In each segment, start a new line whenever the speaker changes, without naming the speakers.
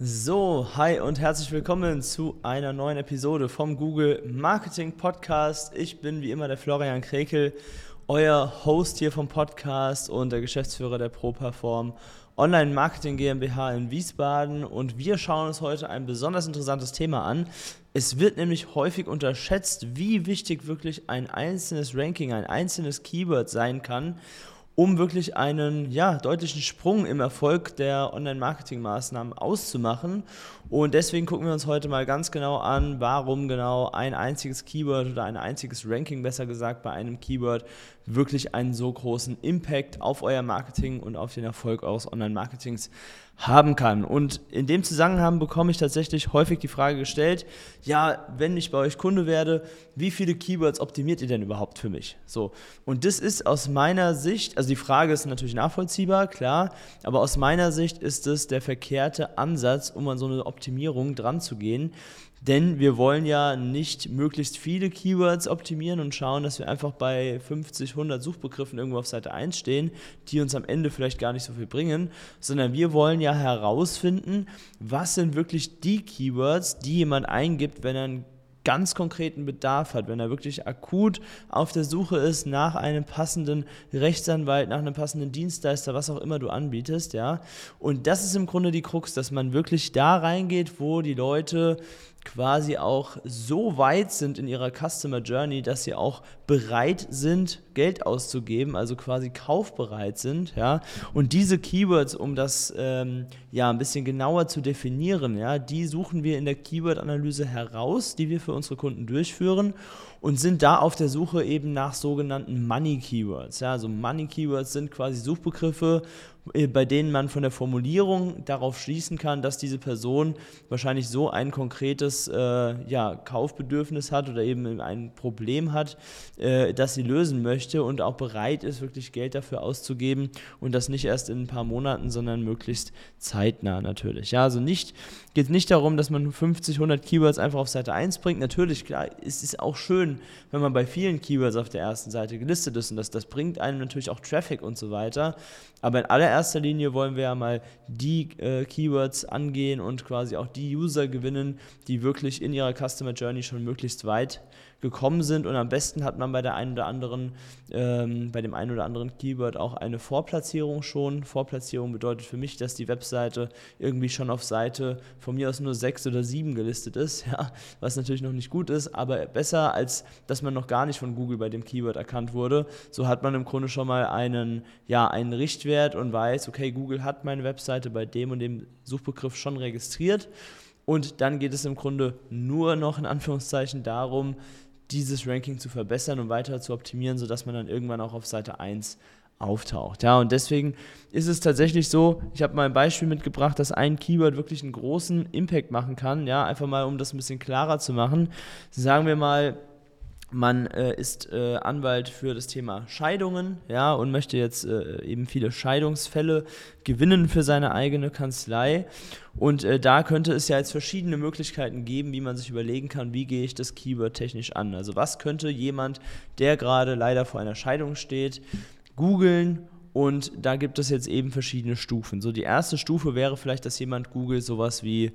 So, hi und herzlich willkommen zu einer neuen Episode vom Google Marketing Podcast. Ich bin wie immer der Florian Krekel, euer Host hier vom Podcast und der Geschäftsführer der ProPerform Online Marketing GmbH in Wiesbaden und wir schauen uns heute ein besonders interessantes Thema an. Es wird nämlich häufig unterschätzt, wie wichtig wirklich ein einzelnes Ranking, ein einzelnes Keyword sein kann um wirklich einen ja, deutlichen Sprung im Erfolg der Online-Marketing-Maßnahmen auszumachen. Und deswegen gucken wir uns heute mal ganz genau an, warum genau ein einziges Keyword oder ein einziges Ranking, besser gesagt, bei einem Keyword wirklich einen so großen Impact auf euer Marketing und auf den Erfolg eures Online-Marketings haben kann. Und in dem Zusammenhang bekomme ich tatsächlich häufig die Frage gestellt, ja, wenn ich bei euch Kunde werde, wie viele Keywords optimiert ihr denn überhaupt für mich? So. Und das ist aus meiner Sicht, also die Frage ist natürlich nachvollziehbar, klar, aber aus meiner Sicht ist es der verkehrte Ansatz, um an so eine Optimierung dran zu gehen. Denn wir wollen ja nicht möglichst viele Keywords optimieren und schauen, dass wir einfach bei 50, 100 Suchbegriffen irgendwo auf Seite 1 stehen, die uns am Ende vielleicht gar nicht so viel bringen, sondern wir wollen ja herausfinden, was sind wirklich die Keywords, die jemand eingibt, wenn er ein ganz konkreten Bedarf hat, wenn er wirklich akut auf der Suche ist nach einem passenden Rechtsanwalt, nach einem passenden Dienstleister, was auch immer du anbietest, ja. Und das ist im Grunde die Krux, dass man wirklich da reingeht, wo die Leute quasi auch so weit sind in ihrer Customer Journey, dass sie auch bereit sind, Geld auszugeben, also quasi kaufbereit sind, ja. Und diese Keywords, um das ähm, ja ein bisschen genauer zu definieren, ja, die suchen wir in der Keyword-Analyse heraus, die wir für unsere Kunden durchführen und sind da auf der Suche eben nach sogenannten Money Keywords. Ja, also Money Keywords sind quasi Suchbegriffe, bei denen man von der Formulierung darauf schließen kann, dass diese Person wahrscheinlich so ein konkretes äh, ja, Kaufbedürfnis hat oder eben ein Problem hat, äh, das sie lösen möchte und auch bereit ist, wirklich Geld dafür auszugeben und das nicht erst in ein paar Monaten, sondern möglichst zeitnah natürlich. Ja, also nicht, geht nicht darum, dass man 50, 100 Keywords einfach auf Seite 1 bringt. Natürlich, klar, es ist auch schön, wenn man bei vielen Keywords auf der ersten Seite gelistet ist und das, das bringt einem natürlich auch Traffic und so weiter. Aber in allererster Linie wollen wir ja mal die äh, Keywords angehen und quasi auch die User gewinnen, die wirklich in ihrer Customer Journey schon möglichst weit gekommen sind und am besten hat man bei der einen oder anderen, ähm, bei dem einen oder anderen Keyword auch eine Vorplatzierung schon. Vorplatzierung bedeutet für mich, dass die Webseite irgendwie schon auf Seite von mir aus nur sechs oder sieben gelistet ist, ja, was natürlich noch nicht gut ist, aber besser als dass man noch gar nicht von Google bei dem Keyword erkannt wurde. So hat man im Grunde schon mal einen, ja, einen Richtwert und weiß, okay, Google hat meine Webseite bei dem und dem Suchbegriff schon registriert. Und dann geht es im Grunde nur noch in Anführungszeichen darum, dieses Ranking zu verbessern und weiter zu optimieren, sodass man dann irgendwann auch auf Seite 1 auftaucht. Ja, und deswegen ist es tatsächlich so, ich habe mal ein Beispiel mitgebracht, dass ein Keyword wirklich einen großen Impact machen kann. Ja, einfach mal, um das ein bisschen klarer zu machen. Sagen wir mal, man äh, ist äh, Anwalt für das Thema Scheidungen, ja, und möchte jetzt äh, eben viele Scheidungsfälle gewinnen für seine eigene Kanzlei. Und äh, da könnte es ja jetzt verschiedene Möglichkeiten geben, wie man sich überlegen kann, wie gehe ich das Keyword technisch an. Also was könnte jemand, der gerade leider vor einer Scheidung steht, googeln und da gibt es jetzt eben verschiedene Stufen. So die erste Stufe wäre vielleicht, dass jemand googelt sowas wie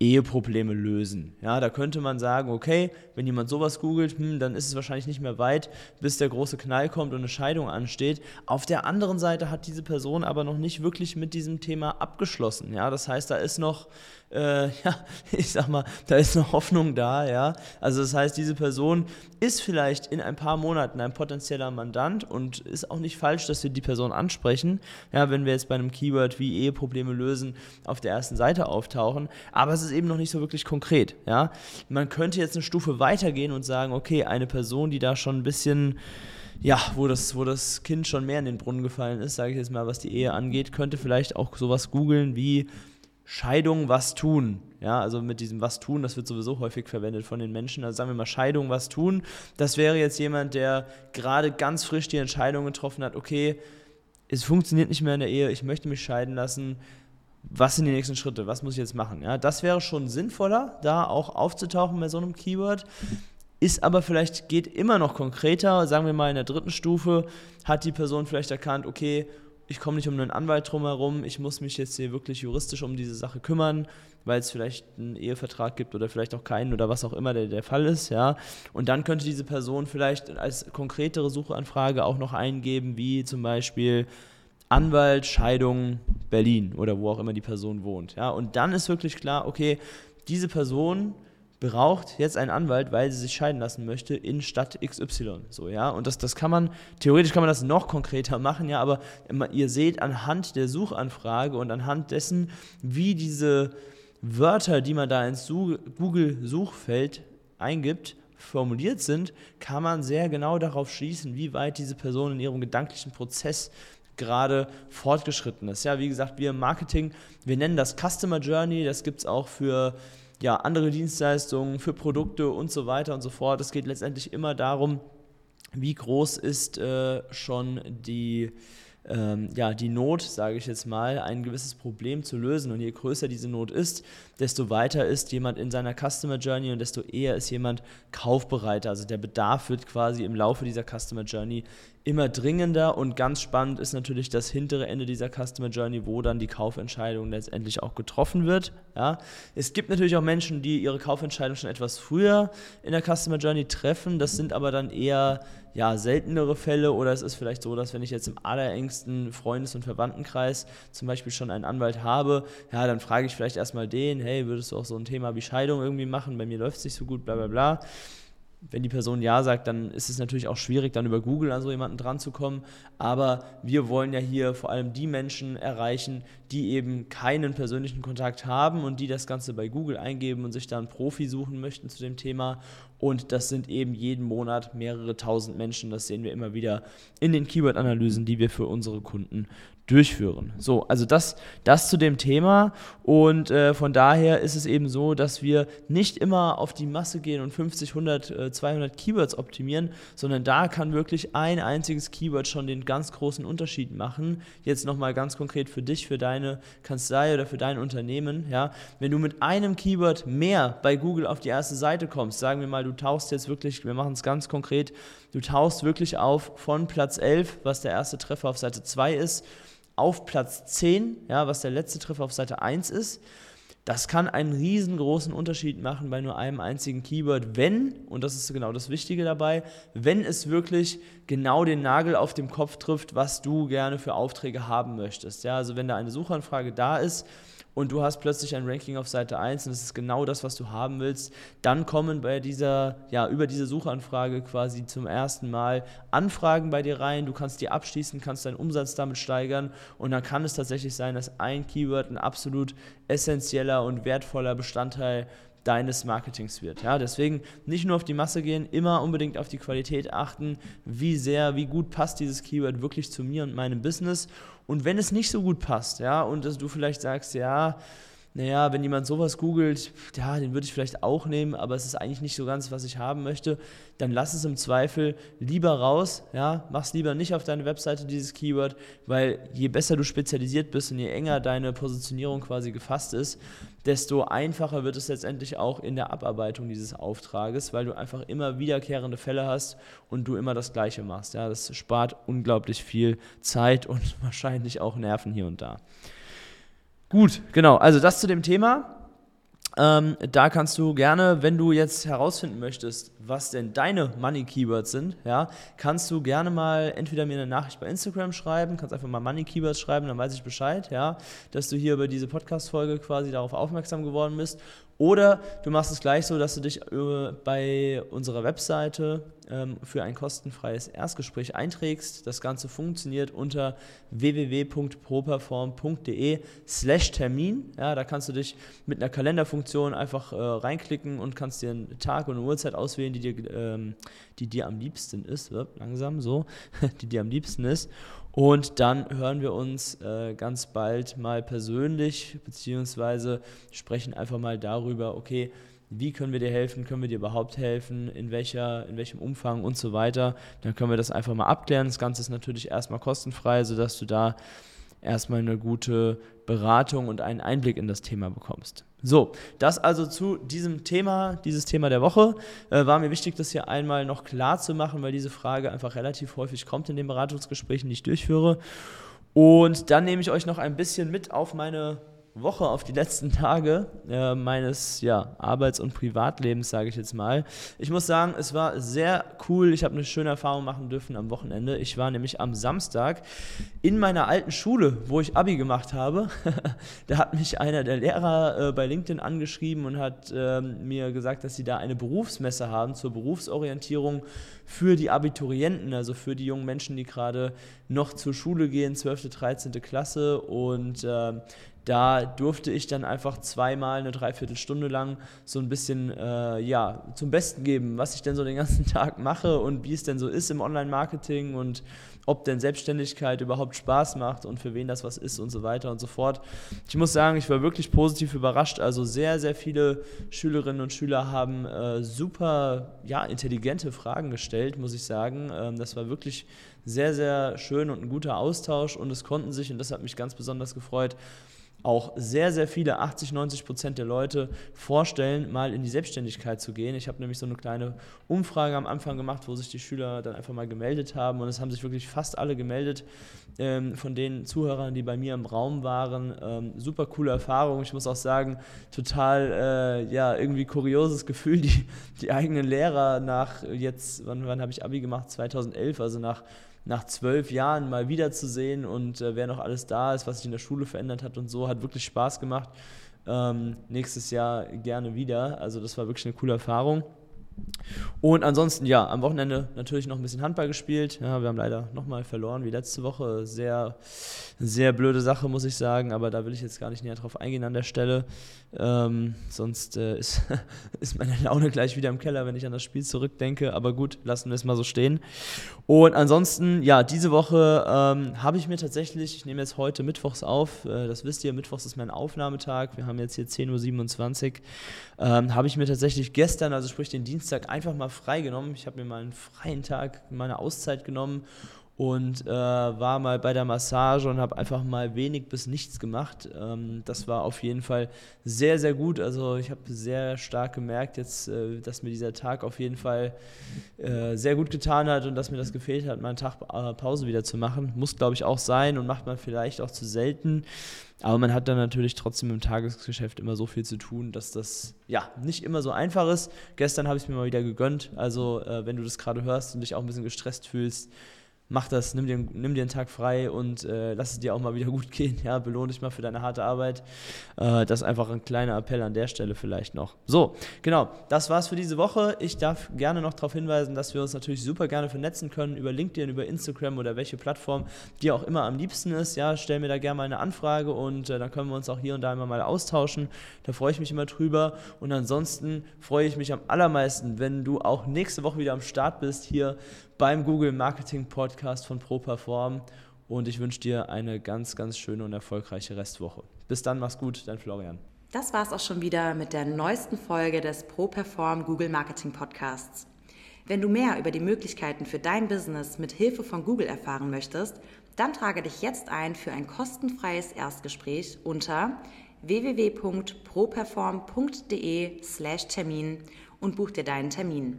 Eheprobleme lösen. Ja, da könnte man sagen, okay, wenn jemand sowas googelt, hm, dann ist es wahrscheinlich nicht mehr weit, bis der große Knall kommt und eine Scheidung ansteht. Auf der anderen Seite hat diese Person aber noch nicht wirklich mit diesem Thema abgeschlossen. Ja, das heißt, da ist noch äh, ja, ich sag mal, da ist noch Hoffnung da, ja. Also das heißt, diese Person ist vielleicht in ein paar Monaten ein potenzieller Mandant und ist auch nicht falsch, dass wir die Person ansprechen, ja, wenn wir jetzt bei einem Keyword wie Eheprobleme lösen auf der ersten Seite auftauchen, aber es ist eben noch nicht so wirklich konkret, ja. Man könnte jetzt eine Stufe weitergehen und sagen, okay, eine Person, die da schon ein bisschen ja, wo das, wo das Kind schon mehr in den Brunnen gefallen ist, sage ich jetzt mal, was die Ehe angeht, könnte vielleicht auch sowas googeln wie Scheidung, was tun. Ja, also mit diesem was tun, das wird sowieso häufig verwendet von den Menschen. Also sagen wir mal Scheidung, was tun. Das wäre jetzt jemand, der gerade ganz frisch die Entscheidung getroffen hat, okay, es funktioniert nicht mehr in der Ehe, ich möchte mich scheiden lassen. Was sind die nächsten Schritte? Was muss ich jetzt machen? Ja, das wäre schon sinnvoller, da auch aufzutauchen bei so einem Keyword. Ist aber vielleicht, geht immer noch konkreter, sagen wir mal in der dritten Stufe, hat die Person vielleicht erkannt, okay, ich komme nicht um einen Anwalt drumherum, ich muss mich jetzt hier wirklich juristisch um diese Sache kümmern, weil es vielleicht einen Ehevertrag gibt oder vielleicht auch keinen oder was auch immer der, der Fall ist, ja. Und dann könnte diese Person vielleicht als konkretere Suchanfrage auch noch eingeben, wie zum Beispiel Anwalt, Scheidung, Berlin oder wo auch immer die Person wohnt, ja. Und dann ist wirklich klar, okay, diese Person braucht jetzt einen Anwalt, weil sie sich scheiden lassen möchte in Stadt XY. So, ja. Und das, das kann man, theoretisch kann man das noch konkreter machen, ja, aber ihr seht anhand der Suchanfrage und anhand dessen, wie diese Wörter, die man da ins Google-Suchfeld eingibt, formuliert sind, kann man sehr genau darauf schließen, wie weit diese Person in ihrem gedanklichen Prozess gerade fortgeschritten ist. Ja, wie gesagt, wir im Marketing, wir nennen das Customer Journey, das gibt es auch für ja, andere Dienstleistungen, für Produkte und so weiter und so fort. Es geht letztendlich immer darum, wie groß ist äh, schon die, ähm, ja, die Not, sage ich jetzt mal, ein gewisses Problem zu lösen. Und je größer diese Not ist, desto weiter ist jemand in seiner Customer Journey und desto eher ist jemand kaufbereiter. Also der Bedarf wird quasi im Laufe dieser Customer Journey immer dringender und ganz spannend ist natürlich das hintere Ende dieser Customer Journey, wo dann die Kaufentscheidung letztendlich auch getroffen wird. Ja. Es gibt natürlich auch Menschen, die ihre Kaufentscheidung schon etwas früher in der Customer Journey treffen. Das sind aber dann eher ja, seltenere Fälle oder es ist vielleicht so, dass wenn ich jetzt im allerengsten Freundes- und Verwandtenkreis zum Beispiel schon einen Anwalt habe, ja, dann frage ich vielleicht erstmal den, hey, würdest du auch so ein Thema wie Scheidung irgendwie machen? Bei mir läuft es nicht so gut, bla bla bla wenn die Person Ja sagt, dann ist es natürlich auch schwierig, dann über Google an so jemanden dran zu kommen. Aber wir wollen ja hier vor allem die Menschen erreichen, die eben keinen persönlichen Kontakt haben und die das Ganze bei Google eingeben und sich da einen Profi suchen möchten zu dem Thema. Und das sind eben jeden Monat mehrere tausend Menschen. Das sehen wir immer wieder in den Keyword-Analysen, die wir für unsere Kunden durchführen. So, also das, das zu dem Thema und äh, von daher ist es eben so, dass wir nicht immer auf die Masse gehen und 50, 100, äh, 200 Keywords optimieren, sondern da kann wirklich ein einziges Keyword schon den ganz großen Unterschied machen. Jetzt nochmal ganz konkret für dich, für deine Kanzlei oder für dein Unternehmen, ja, wenn du mit einem Keyword mehr bei Google auf die erste Seite kommst, sagen wir mal, du tauchst jetzt wirklich, wir machen es ganz konkret, du tauchst wirklich auf von Platz 11, was der erste Treffer auf Seite 2 ist, auf Platz 10, ja, was der letzte Treffer auf Seite 1 ist. Das kann einen riesengroßen Unterschied machen bei nur einem einzigen Keyword, wenn, und das ist genau das Wichtige dabei, wenn es wirklich genau den Nagel auf dem Kopf trifft, was du gerne für Aufträge haben möchtest. Ja, also wenn da eine Suchanfrage da ist, und du hast plötzlich ein Ranking auf Seite 1 und das ist genau das, was du haben willst, dann kommen bei dieser, ja, über diese Suchanfrage quasi zum ersten Mal Anfragen bei dir rein. Du kannst die abschließen, kannst deinen Umsatz damit steigern und dann kann es tatsächlich sein, dass ein Keyword ein absolut essentieller und wertvoller Bestandteil deines Marketings wird. Ja, deswegen nicht nur auf die Masse gehen, immer unbedingt auf die Qualität achten, wie sehr, wie gut passt dieses Keyword wirklich zu mir und meinem Business. Und wenn es nicht so gut passt, ja, und dass du vielleicht sagst, ja, naja, wenn jemand sowas googelt, ja, den würde ich vielleicht auch nehmen, aber es ist eigentlich nicht so ganz, was ich haben möchte, dann lass es im Zweifel lieber raus, ja, mach es lieber nicht auf deine Webseite dieses Keyword, weil je besser du spezialisiert bist und je enger deine Positionierung quasi gefasst ist, desto einfacher wird es letztendlich auch in der Abarbeitung dieses Auftrages, weil du einfach immer wiederkehrende Fälle hast und du immer das Gleiche machst, ja, das spart unglaublich viel Zeit und wahrscheinlich auch Nerven hier und da. Gut, genau. Also das zu dem Thema. Ähm, da kannst du gerne, wenn du jetzt herausfinden möchtest, was denn deine Money Keywords sind, ja, kannst du gerne mal entweder mir eine Nachricht bei Instagram schreiben, kannst einfach mal Money Keywords schreiben, dann weiß ich Bescheid, ja, dass du hier über diese Podcast-Folge quasi darauf aufmerksam geworden bist. Oder du machst es gleich so, dass du dich äh, bei unserer Webseite ähm, für ein kostenfreies Erstgespräch einträgst. Das Ganze funktioniert unter www.properform.de slash Termin. Ja, da kannst du dich mit einer Kalenderfunktion einfach äh, reinklicken und kannst dir einen Tag und eine Uhrzeit auswählen, die dir, ähm, die dir am liebsten ist. Langsam so, die dir am liebsten ist. Und dann hören wir uns äh, ganz bald mal persönlich, beziehungsweise sprechen einfach mal darüber, okay, wie können wir dir helfen, können wir dir überhaupt helfen, in, welcher, in welchem Umfang und so weiter. Dann können wir das einfach mal abklären. Das Ganze ist natürlich erstmal kostenfrei, sodass du da erstmal eine gute Beratung und einen Einblick in das Thema bekommst. So, das also zu diesem Thema, dieses Thema der Woche. Äh, war mir wichtig, das hier einmal noch klar zu machen, weil diese Frage einfach relativ häufig kommt in den Beratungsgesprächen, die ich durchführe. Und dann nehme ich euch noch ein bisschen mit auf meine Woche, auf die letzten Tage äh, meines ja, Arbeits- und Privatlebens, sage ich jetzt mal. Ich muss sagen, es war sehr cool. Ich habe eine schöne Erfahrung machen dürfen am Wochenende. Ich war nämlich am Samstag in meiner alten Schule, wo ich Abi gemacht habe. da hat mich einer der Lehrer äh, bei LinkedIn angeschrieben und hat äh, mir gesagt, dass sie da eine Berufsmesse haben zur Berufsorientierung für die Abiturienten, also für die jungen Menschen, die gerade noch zur Schule gehen, 12., 13. Klasse. Und ähm, da durfte ich dann einfach zweimal eine Dreiviertelstunde lang so ein bisschen äh, ja, zum Besten geben, was ich denn so den ganzen Tag mache und wie es denn so ist im Online-Marketing und ob denn Selbstständigkeit überhaupt Spaß macht und für wen das was ist und so weiter und so fort. Ich muss sagen, ich war wirklich positiv überrascht. Also sehr, sehr viele Schülerinnen und Schüler haben äh, super ja, intelligente Fragen gestellt, muss ich sagen. Ähm, das war wirklich sehr, sehr schön und ein guter Austausch und es konnten sich, und das hat mich ganz besonders gefreut, auch sehr, sehr viele, 80, 90 Prozent der Leute vorstellen, mal in die Selbstständigkeit zu gehen. Ich habe nämlich so eine kleine Umfrage am Anfang gemacht, wo sich die Schüler dann einfach mal gemeldet haben und es haben sich wirklich fast alle gemeldet ähm, von den Zuhörern, die bei mir im Raum waren. Ähm, super coole Erfahrung. Ich muss auch sagen, total, äh, ja, irgendwie kurioses Gefühl, die, die eigenen Lehrer nach jetzt, wann, wann habe ich Abi gemacht? 2011, also nach nach zwölf Jahren mal wiederzusehen und äh, wer noch alles da ist, was sich in der Schule verändert hat und so, hat wirklich Spaß gemacht. Ähm, nächstes Jahr gerne wieder. Also das war wirklich eine coole Erfahrung. Und ansonsten, ja, am Wochenende natürlich noch ein bisschen Handball gespielt. Ja, wir haben leider nochmal verloren wie letzte Woche. Sehr, sehr blöde Sache, muss ich sagen, aber da will ich jetzt gar nicht näher drauf eingehen an der Stelle. Ähm, sonst äh, ist, ist meine Laune gleich wieder im Keller, wenn ich an das Spiel zurückdenke. Aber gut, lassen wir es mal so stehen. Und ansonsten, ja, diese Woche ähm, habe ich mir tatsächlich, ich nehme jetzt heute Mittwochs auf, äh, das wisst ihr, Mittwochs ist mein Aufnahmetag. Wir haben jetzt hier 10.27 Uhr. Ähm, habe ich mir tatsächlich gestern, also sprich den Dienstag, einfach mal freigenommen. Ich habe mir mal einen freien Tag, meine Auszeit genommen und äh, war mal bei der Massage und habe einfach mal wenig bis nichts gemacht. Ähm, das war auf jeden Fall sehr, sehr gut. Also ich habe sehr stark gemerkt jetzt, äh, dass mir dieser Tag auf jeden Fall äh, sehr gut getan hat und dass mir das gefehlt hat, mal einen Tag äh, Pause wieder zu machen. Muss, glaube ich, auch sein und macht man vielleicht auch zu selten. Aber man hat dann natürlich trotzdem im Tagesgeschäft immer so viel zu tun, dass das ja nicht immer so einfach ist. Gestern habe ich es mir mal wieder gegönnt. Also äh, wenn du das gerade hörst und dich auch ein bisschen gestresst fühlst, mach das, nimm dir, nimm dir einen Tag frei und äh, lass es dir auch mal wieder gut gehen. Ja, belohne dich mal für deine harte Arbeit. Äh, das ist einfach ein kleiner Appell an der Stelle vielleicht noch. So, genau, das war's für diese Woche. Ich darf gerne noch darauf hinweisen, dass wir uns natürlich super gerne vernetzen können über LinkedIn, über Instagram oder welche Plattform dir auch immer am liebsten ist. Ja, stell mir da gerne mal eine Anfrage und äh, dann können wir uns auch hier und da immer mal austauschen. Da freue ich mich immer drüber. Und ansonsten freue ich mich am allermeisten, wenn du auch nächste Woche wieder am Start bist hier beim Google Marketing Podcast von ProPerform und ich wünsche dir eine ganz, ganz schöne und erfolgreiche Restwoche. Bis dann, mach's gut, dein Florian.
Das war's auch schon wieder mit der neuesten Folge des ProPerform Google Marketing Podcasts. Wenn du mehr über die Möglichkeiten für dein Business mit Hilfe von Google erfahren möchtest, dann trage dich jetzt ein für ein kostenfreies Erstgespräch unter www.properform.de/termin und buch dir deinen Termin.